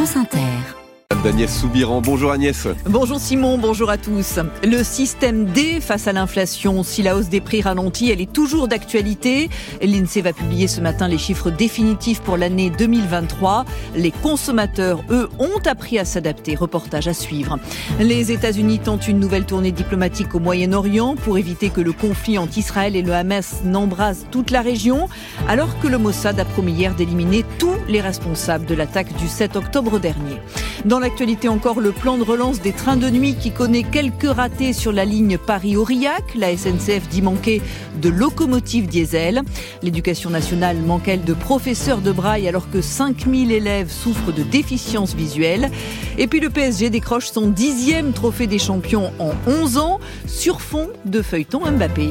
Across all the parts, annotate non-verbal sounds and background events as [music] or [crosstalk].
France Inter Soubiran. Bonjour Agnès. Bonjour Simon, bonjour à tous. Le système D face à l'inflation, si la hausse des prix ralentit, elle est toujours d'actualité. L'INSEE va publier ce matin les chiffres définitifs pour l'année 2023. Les consommateurs, eux, ont appris à s'adapter. Reportage à suivre. Les États-Unis tentent une nouvelle tournée diplomatique au Moyen-Orient pour éviter que le conflit entre Israël et le Hamas n'embrase toute la région, alors que le Mossad a promis hier d'éliminer tous les responsables de l'attaque du 7 octobre dernier. Dans l'actualité encore, le plan de relance des trains de nuit qui connaît quelques ratés sur la ligne Paris-Aurillac. La SNCF dit manquer de locomotives diesel. L'éducation nationale manque elle de professeurs de braille alors que 5000 élèves souffrent de déficience visuelle. Et puis le PSG décroche son dixième trophée des champions en 11 ans sur fond de feuilleton Mbappé.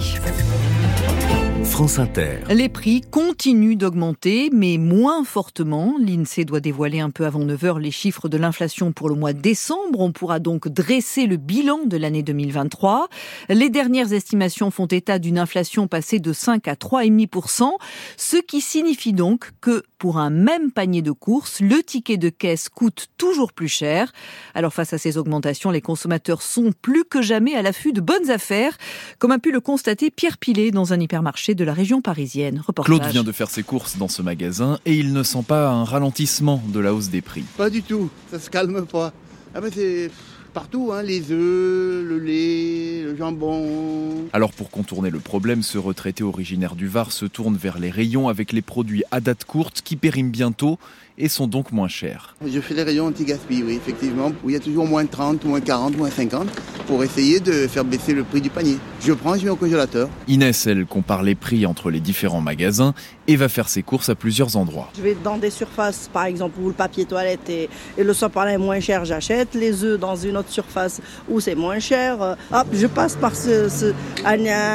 Les prix continuent d'augmenter, mais moins fortement. L'INSEE doit dévoiler un peu avant 9h les chiffres de l'inflation pour le mois de décembre. On pourra donc dresser le bilan de l'année 2023. Les dernières estimations font état d'une inflation passée de 5 à 3,5%, ce qui signifie donc que pour un même panier de courses, le ticket de caisse coûte toujours plus cher. Alors face à ces augmentations, les consommateurs sont plus que jamais à l'affût de bonnes affaires, comme a pu le constater Pierre Pilet dans un hypermarché de la région parisienne. Claude vient de faire ses courses dans ce magasin et il ne sent pas un ralentissement de la hausse des prix. Pas du tout, ça se calme pas. Ah ben c'est partout, hein, les œufs, le lait, le jambon. Alors pour contourner le problème, ce retraité originaire du Var se tourne vers les rayons avec les produits à date courte qui périment bientôt et sont donc moins chers. Je fais les rayons anti-gaspi, oui, effectivement, où il y a toujours moins 30, moins 40, moins 50 pour essayer de faire baisser le prix du panier. Je prends, je mets au congélateur. Inès, elle compare les prix entre les différents magasins et va faire ses courses à plusieurs endroits. Je vais dans des surfaces, par exemple, où le papier toilette et, le sopalin est moins cher, j'achète. Les œufs dans une autre surface où c'est moins cher. Euh, hop, je passe par ce,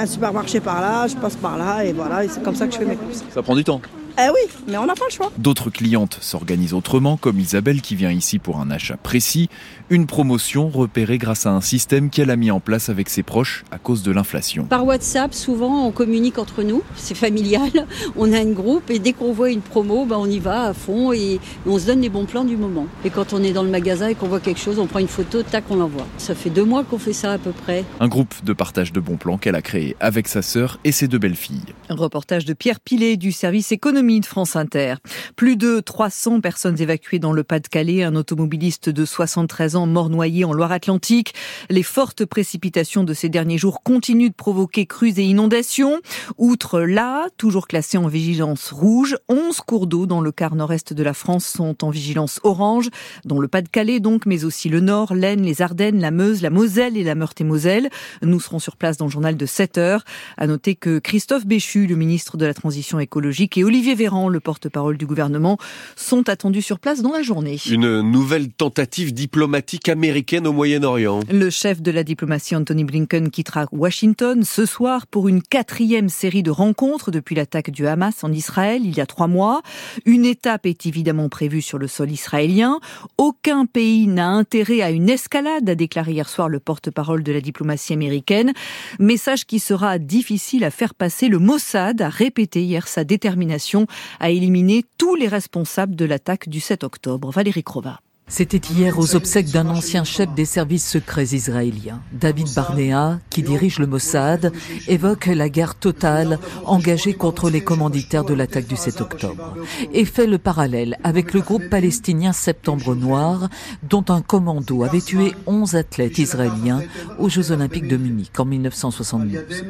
supermarché par là, je passe par là et voilà, c'est comme ça que je fais mes courses. Ça prend du temps eh oui, mais on n'a pas le choix. D'autres clientes s'organisent autrement, comme Isabelle qui vient ici pour un achat précis, une promotion repérée grâce à un système qu'elle a mis en place avec ses proches à cause de l'inflation. Par WhatsApp, souvent on communique entre nous, c'est familial, [laughs] on a un groupe et dès qu'on voit une promo, ben on y va à fond et on se donne les bons plans du moment. Et quand on est dans le magasin et qu'on voit quelque chose, on prend une photo, tac, on l'envoie. Ça fait deux mois qu'on fait ça à peu près. Un groupe de partage de bons plans qu'elle a créé avec sa sœur et ses deux belles-filles. Un reportage de Pierre Pilet du service économique France Inter. Plus de 300 personnes évacuées dans le Pas-de-Calais, un automobiliste de 73 ans mort noyé en Loire-Atlantique. Les fortes précipitations de ces derniers jours continuent de provoquer crues et inondations. Outre là, toujours classé en vigilance rouge, 11 cours d'eau dans le quart nord-est de la France sont en vigilance orange, dont le Pas-de-Calais donc, mais aussi le Nord, l'Aisne, les Ardennes, la Meuse, la Moselle et la Meurthe-et-Moselle. Nous serons sur place dans le journal de 7 heures. À noter que Christophe Béchu, le ministre de la Transition écologique, et Olivier Véran, le porte-parole du gouvernement, sont attendus sur place dans la journée. Une nouvelle tentative diplomatique américaine au Moyen-Orient. Le chef de la diplomatie Anthony Blinken quittera Washington ce soir pour une quatrième série de rencontres depuis l'attaque du Hamas en Israël il y a trois mois. Une étape est évidemment prévue sur le sol israélien. Aucun pays n'a intérêt à une escalade, a déclaré hier soir le porte-parole de la diplomatie américaine. Message qui sera difficile à faire passer. Le Mossad a répété hier sa détermination à éliminer tous les responsables de l'attaque du 7 octobre. Valérie Crova. C'était hier aux obsèques d'un ancien chef des services secrets israéliens. David Barnea, qui dirige le Mossad, évoque la guerre totale engagée contre les commanditaires de l'attaque du 7 octobre et fait le parallèle avec le groupe palestinien Septembre Noir, dont un commando avait tué 11 athlètes israéliens aux Jeux Olympiques de Munich en 1972.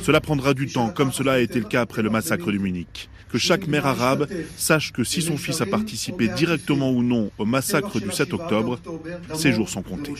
Cela prendra du temps, comme cela a été le cas après le massacre de Munich. Que chaque mère arabe sache que si son fils a participé directement ou non au massacre du 7 octobre, ses jours sont comptés.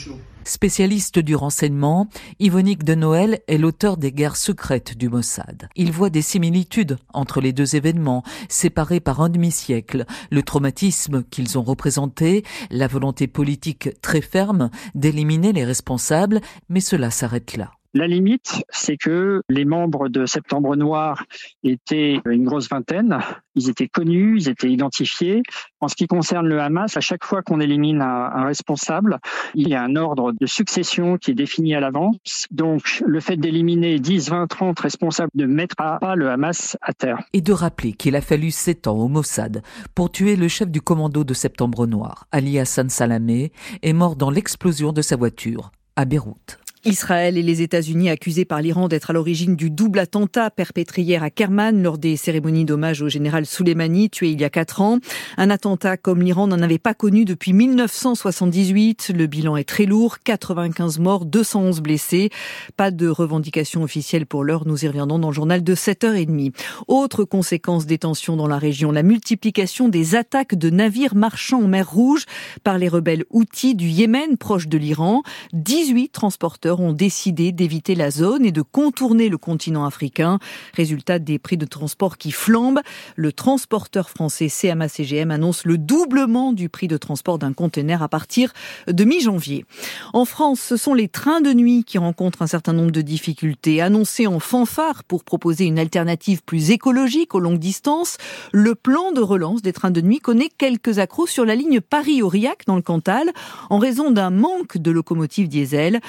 Spécialiste du renseignement, Yvonique de Noël est l'auteur des guerres secrètes du Mossad. Il voit des similitudes entre les deux événements, séparés par un demi-siècle, le traumatisme qu'ils ont représenté, la volonté politique très ferme d'éliminer les responsables, mais cela s'arrête là. La limite, c'est que les membres de Septembre Noir étaient une grosse vingtaine. Ils étaient connus, ils étaient identifiés. En ce qui concerne le Hamas, à chaque fois qu'on élimine un, responsable, il y a un ordre de succession qui est défini à l'avance. Donc, le fait d'éliminer 10, 20, 30 responsables ne mettra pas le Hamas à terre. Et de rappeler qu'il a fallu 7 ans au Mossad pour tuer le chef du commando de Septembre Noir, Ali Hassan Salamé, est mort dans l'explosion de sa voiture à Beyrouth. Israël et les États-Unis accusés par l'Iran d'être à l'origine du double attentat perpétré hier à Kerman lors des cérémonies d'hommage au général Soleimani tué il y a quatre ans. Un attentat comme l'Iran n'en avait pas connu depuis 1978. Le bilan est très lourd, 95 morts, 211 blessés. Pas de revendication officielle pour l'heure, nous y reviendrons dans le journal de 7h30. Autre conséquence des tensions dans la région, la multiplication des attaques de navires marchands en mer Rouge par les rebelles Houthis du Yémen proche de l'Iran. 18 transporteurs ont décidé d'éviter la zone et de contourner le continent africain. Résultat des prix de transport qui flambent. Le transporteur français CMA-CGM annonce le doublement du prix de transport d'un conteneur à partir de mi-janvier. En France, ce sont les trains de nuit qui rencontrent un certain nombre de difficultés. Annoncés en fanfare pour proposer une alternative plus écologique aux longues distances, le plan de relance des trains de nuit connaît quelques accros sur la ligne Paris-Aurillac dans le Cantal en raison d'un manque de locomotives diesel.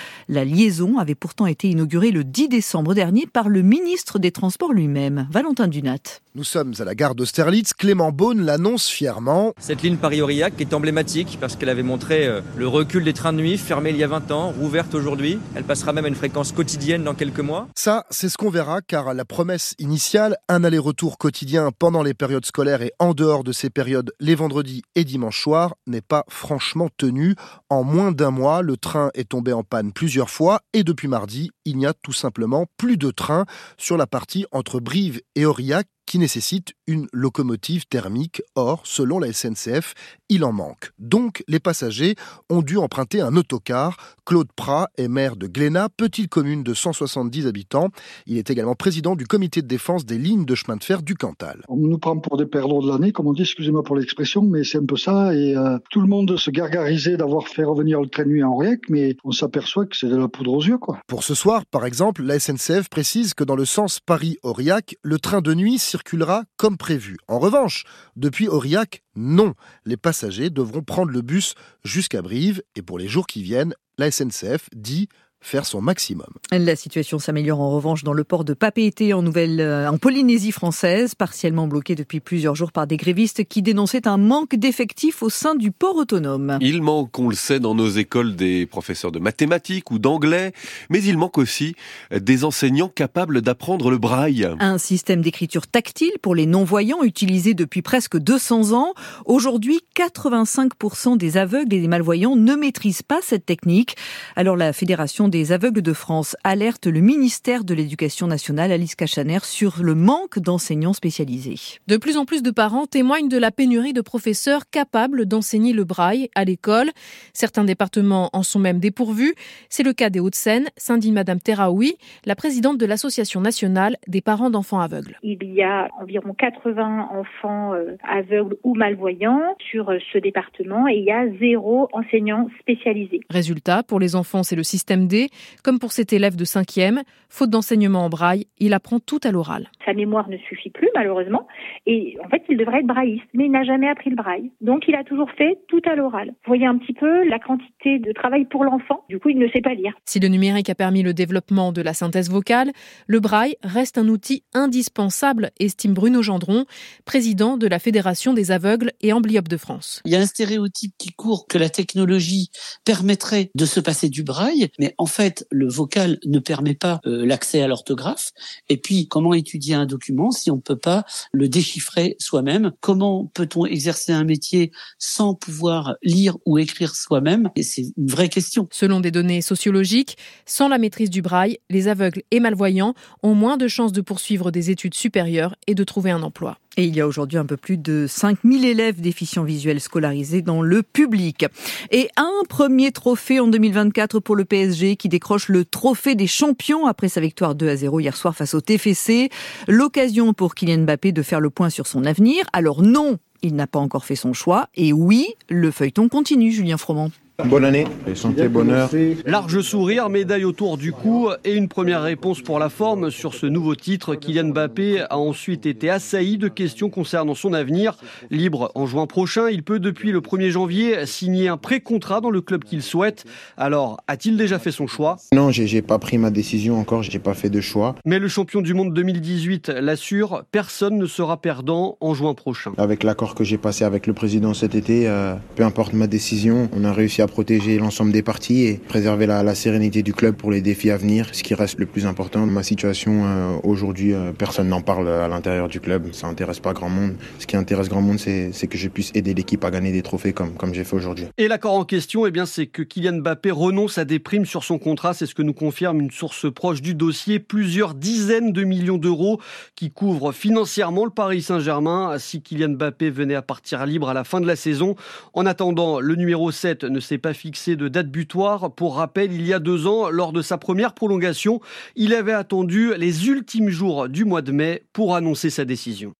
Liaison avait pourtant été inaugurée le 10 décembre dernier par le ministre des Transports lui-même, Valentin Dunat. Nous sommes à la gare d'Austerlitz. Clément Beaune l'annonce fièrement. Cette ligne Paris-Aurillac est emblématique parce qu'elle avait montré euh, le recul des trains de nuit fermés il y a 20 ans, rouverte aujourd'hui. Elle passera même à une fréquence quotidienne dans quelques mois. Ça, c'est ce qu'on verra car la promesse initiale, un aller-retour quotidien pendant les périodes scolaires et en dehors de ces périodes, les vendredis et dimanches soirs, n'est pas franchement tenue. En moins d'un mois, le train est tombé en panne plusieurs fois et depuis mardi, il n'y a tout simplement plus de train sur la partie entre Brive et Aurillac qui nécessite une locomotive thermique. Or, selon la SNCF, il en manque. Donc, les passagers ont dû emprunter un autocar. Claude Prat est maire de Glénat, petite commune de 170 habitants. Il est également président du comité de défense des lignes de chemin de fer du Cantal. On nous prend pour des perdants de l'année, comme on dit, excusez-moi pour l'expression, mais c'est un peu ça. Et euh, tout le monde se gargarisait d'avoir fait revenir le train de nuit en Aurillac, mais on s'aperçoit que c'est de la poudre aux yeux. Quoi. Pour ce soir, par exemple, la SNCF précise que dans le sens Paris-Aurillac, le train de nuit circulera comme prévu. En revanche, depuis Aurillac, non. Les passagers devront prendre le bus jusqu'à Brive et pour les jours qui viennent, la SNCF dit faire son maximum. La situation s'améliore en revanche dans le port de Papeete en Nouvelle, euh, en Polynésie française, partiellement bloqué depuis plusieurs jours par des grévistes qui dénonçaient un manque d'effectifs au sein du port autonome. Il manque, on le sait, dans nos écoles des professeurs de mathématiques ou d'anglais, mais il manque aussi des enseignants capables d'apprendre le braille. Un système d'écriture tactile pour les non-voyants utilisé depuis presque 200 ans. Aujourd'hui, 85% des aveugles et des malvoyants ne maîtrisent pas cette technique. Alors la Fédération des aveugles de France alerte le ministère de l'Éducation nationale, Alice Cachaner, sur le manque d'enseignants spécialisés. De plus en plus de parents témoignent de la pénurie de professeurs capables d'enseigner le braille à l'école. Certains départements en sont même dépourvus. C'est le cas des Hauts-de-Seine, s'indigne Madame Terraoui, la présidente de l'Association nationale des parents d'enfants aveugles. Il y a environ 80 enfants euh, aveugles ou malvoyants sur euh, ce département et il y a zéro enseignant spécialisé. Résultat, pour les enfants, c'est le système D comme pour cet élève de 5e, faute d'enseignement en braille, il apprend tout à l'oral. Sa mémoire ne suffit plus, malheureusement, et en fait, il devrait être brailliste, mais il n'a jamais appris le braille. Donc, il a toujours fait tout à l'oral. Vous voyez un petit peu la quantité de travail pour l'enfant. Du coup, il ne sait pas lire. Si le numérique a permis le développement de la synthèse vocale, le braille reste un outil indispensable, estime Bruno Gendron, président de la Fédération des aveugles et amblyopes de France. Il y a un stéréotype qui court que la technologie permettrait de se passer du braille, mais en fait, le vocal ne permet pas euh, l'accès à l'orthographe. Et puis, comment étudier un document si on ne peut pas le déchiffrer soi-même? Comment peut-on exercer un métier sans pouvoir lire ou écrire soi-même? Et c'est une vraie question. Selon des données sociologiques, sans la maîtrise du braille, les aveugles et malvoyants ont moins de chances de poursuivre des études supérieures et de trouver un emploi. Et il y a aujourd'hui un peu plus de 5000 élèves déficients visuels scolarisés dans le public. Et un premier trophée en 2024 pour le PSG qui décroche le trophée des champions après sa victoire 2 à 0 hier soir face au TFC. L'occasion pour Kylian Mbappé de faire le point sur son avenir. Alors non, il n'a pas encore fait son choix. Et oui, le feuilleton continue, Julien Froment. Bonne année, santé, bonheur. Large sourire, médaille autour du cou et une première réponse pour la forme sur ce nouveau titre. Kylian Mbappé a ensuite été assailli de questions concernant son avenir. Libre en juin prochain, il peut depuis le 1er janvier signer un pré-contrat dans le club qu'il souhaite. Alors, a-t-il déjà fait son choix? Non, j'ai pas pris ma décision encore, j'ai pas fait de choix. Mais le champion du monde 2018 l'assure, personne ne sera perdant en juin prochain. Avec l'accord que j'ai passé avec le président cet été, euh, peu importe ma décision, on a réussi à protéger l'ensemble des parties et préserver la, sérénité du club pour les défis à venir, ce qui reste le plus important. Ma situation euh, aujourd'hui, euh, personne n'en parle à l'intérieur du club, ça intéresse pas grand monde. Ce qui intéresse grand monde, c'est que je puisse aider l'équipe à gagner des trophées comme, comme j'ai fait aujourd'hui. Et l'accord en question, eh c'est que Kylian Mbappé renonce à des primes sur son contrat, c'est ce que nous confirme une source proche du dossier. Plusieurs dizaines de millions d'euros qui couvrent financièrement le Paris Saint-Germain si Kylian Mbappé venait à partir libre à la fin de la saison. En attendant, le numéro 7 ne pas fixé de date butoir. Pour rappel, il y a deux ans, lors de sa première prolongation, il avait attendu les ultimes jours du mois de mai pour annoncer sa décision.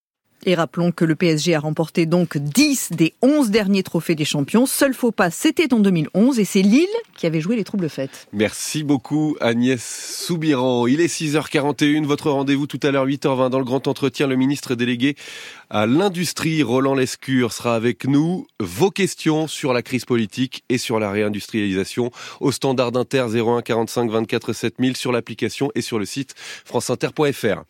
Et rappelons que le PSG a remporté donc 10 des 11 derniers trophées des champions. Seul faux pas, c'était en 2011 et c'est Lille qui avait joué les troubles fêtes. Merci beaucoup Agnès Soubiran. Il est 6h41, votre rendez-vous tout à l'heure 8h20 dans le grand entretien. Le ministre délégué à l'industrie, Roland Lescure, sera avec nous. Vos questions sur la crise politique et sur la réindustrialisation au standard d'Inter 01 45 24 7000 sur l'application et sur le site franceinter.fr.